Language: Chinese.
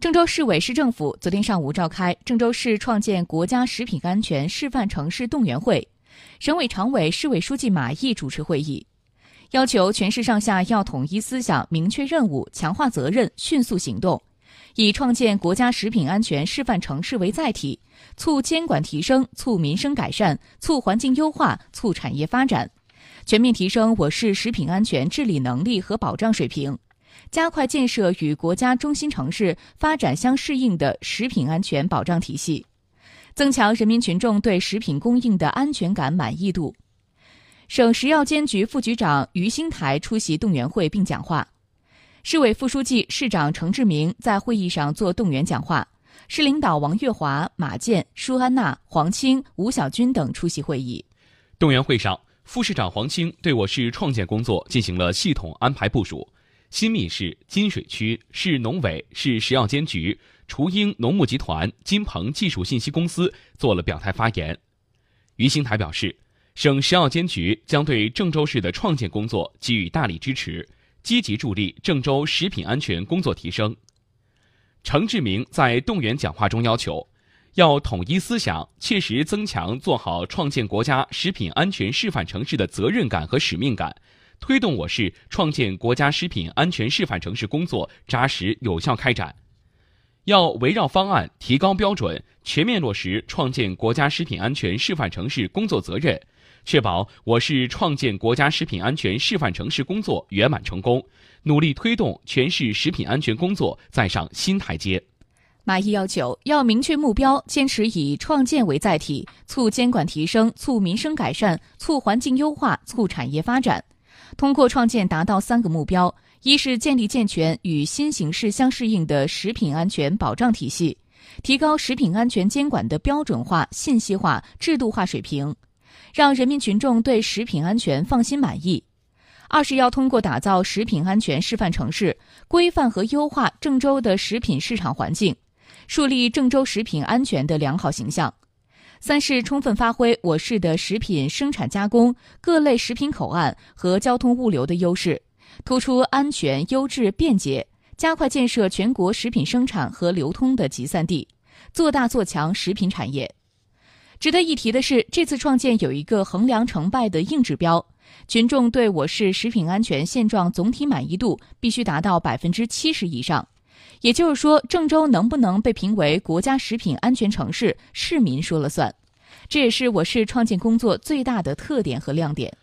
郑州市委市政府昨天上午召开郑州市创建国家食品安全示范城市动员会，省委常委、市委书记马毅主持会议，要求全市上下要统一思想、明确任务、强化责任、迅速行动，以创建国家食品安全示范城市为载体，促监管提升、促民生改善、促环境优化、促产业发展，全面提升我市食品安全治理能力和保障水平。加快建设与国家中心城市发展相适应的食品安全保障体系，增强人民群众对食品供应的安全感满意度。省食药监局副局长于兴台出席动员会并讲话，市委副书记、市长程志明在会议上做动员讲话，市领导王月华、马健、舒安娜、黄青、吴小军等出席会议。动员会上，副市长黄青对我市创建工作进行了系统安排部署。新密市、金水区市农委、市食药监局、雏鹰农牧集团、金鹏技术信息公司做了表态发言。于兴台表示，省食药监局将对郑州市的创建工作给予大力支持，积极助力郑州食品安全工作提升。程志明在动员讲话中要求，要统一思想，切实增强做好创建国家食品安全示范城市的责任感和使命感。推动我市创建国家食品安全示范城市工作扎实有效开展，要围绕方案提高标准，全面落实创建国家食品安全示范城市工作责任，确保我市创建国家食品安全示范城市工作圆满成功，努力推动全市食品安全工作再上新台阶。马毅要求要明确目标，坚持以创建为载体，促监管提升，促民生改善，促环境优化，促产业发展。通过创建达到三个目标：一是建立健全与新形势相适应的食品安全保障体系，提高食品安全监管的标准化、信息化、制度化水平，让人民群众对食品安全放心满意；二是要通过打造食品安全示范城市，规范和优化郑州的食品市场环境，树立郑州食品安全的良好形象。三是充分发挥我市的食品生产加工、各类食品口岸和交通物流的优势，突出安全、优质、便捷，加快建设全国食品生产和流通的集散地，做大做强食品产业。值得一提的是，这次创建有一个衡量成败的硬指标，群众对我市食品安全现状总体满意度必须达到百分之七十以上。也就是说，郑州能不能被评为国家食品安全城市，市民说了算。这也是我市创建工作最大的特点和亮点。